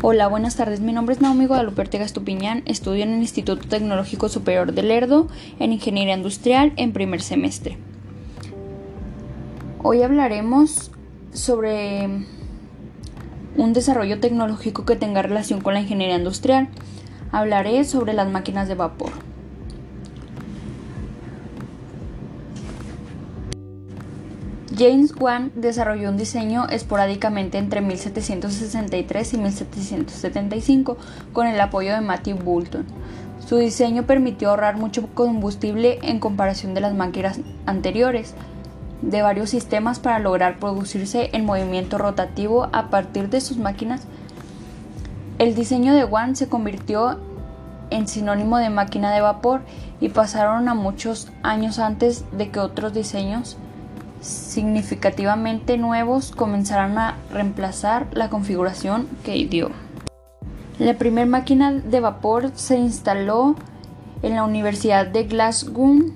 Hola, buenas tardes. Mi nombre es Naomi Guadalupe Ortega Estupiñán. Estudio en el Instituto Tecnológico Superior de Lerdo en Ingeniería Industrial en primer semestre. Hoy hablaremos sobre un desarrollo tecnológico que tenga relación con la ingeniería industrial. Hablaré sobre las máquinas de vapor. James Watt desarrolló un diseño esporádicamente entre 1763 y 1775 con el apoyo de Matthew Boulton. Su diseño permitió ahorrar mucho combustible en comparación de las máquinas anteriores de varios sistemas para lograr producirse en movimiento rotativo a partir de sus máquinas. El diseño de Watt se convirtió en sinónimo de máquina de vapor y pasaron a muchos años antes de que otros diseños significativamente nuevos comenzarán a reemplazar la configuración que dio. La primera máquina de vapor se instaló en la Universidad de Glasgow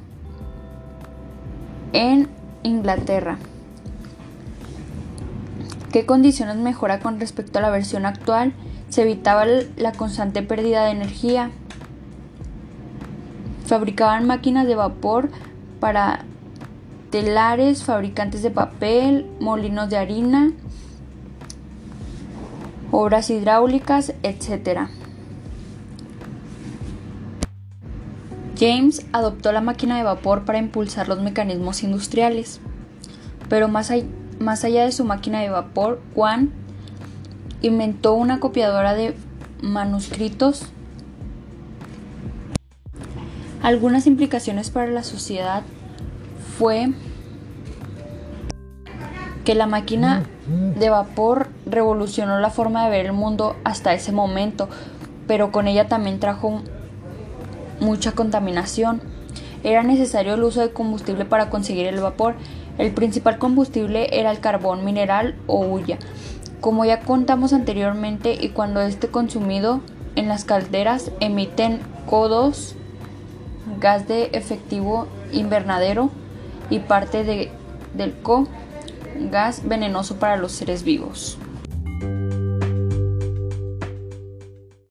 en Inglaterra. ¿Qué condiciones mejora con respecto a la versión actual? Se evitaba la constante pérdida de energía. Fabricaban máquinas de vapor para telares, fabricantes de papel, molinos de harina, obras hidráulicas, etc. James adoptó la máquina de vapor para impulsar los mecanismos industriales, pero más, allá de su máquina de vapor, Juan inventó una copiadora de manuscritos. Algunas implicaciones para la sociedad fue que la máquina de vapor revolucionó la forma de ver el mundo hasta ese momento, pero con ella también trajo mucha contaminación. Era necesario el uso de combustible para conseguir el vapor. El principal combustible era el carbón mineral o hulla. Como ya contamos anteriormente y cuando esté consumido en las calderas emiten CO2, gas de efectivo invernadero, y parte de, del co gas venenoso para los seres vivos.